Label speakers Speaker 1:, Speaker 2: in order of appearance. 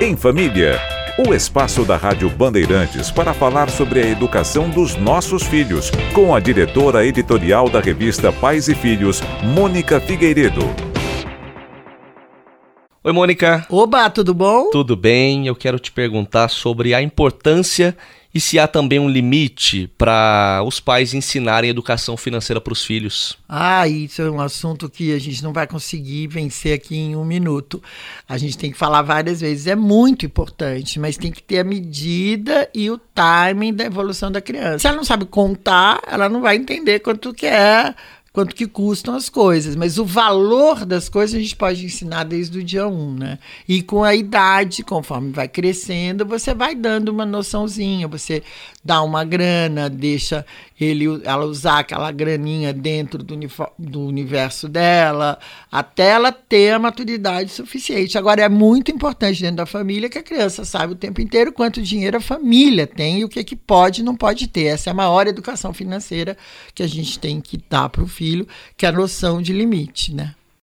Speaker 1: Em Família. O espaço da Rádio Bandeirantes para falar sobre a educação dos nossos filhos, com a diretora editorial da revista Pais e Filhos, Mônica Figueiredo.
Speaker 2: Oi, Mônica.
Speaker 3: Oba, tudo bom?
Speaker 2: Tudo bem. Eu quero te perguntar sobre a importância e se há também um limite para os pais ensinarem educação financeira para os filhos?
Speaker 3: Ah, isso é um assunto que a gente não vai conseguir vencer aqui em um minuto. A gente tem que falar várias vezes. É muito importante, mas tem que ter a medida e o timing da evolução da criança. Se ela não sabe contar, ela não vai entender quanto que é quanto que custam as coisas, mas o valor das coisas a gente pode ensinar desde o dia 1, né? E com a idade, conforme vai crescendo, você vai dando uma noçãozinha, você dá uma grana, deixa ele, ela usar aquela graninha dentro do, do universo dela, até ela ter a maturidade suficiente. Agora, é muito importante dentro da família que a criança saiba o tempo inteiro quanto dinheiro a família tem e o que, que pode e não pode ter. Essa é a maior educação financeira que a gente tem que dar para o filho, que é a noção de limite, né?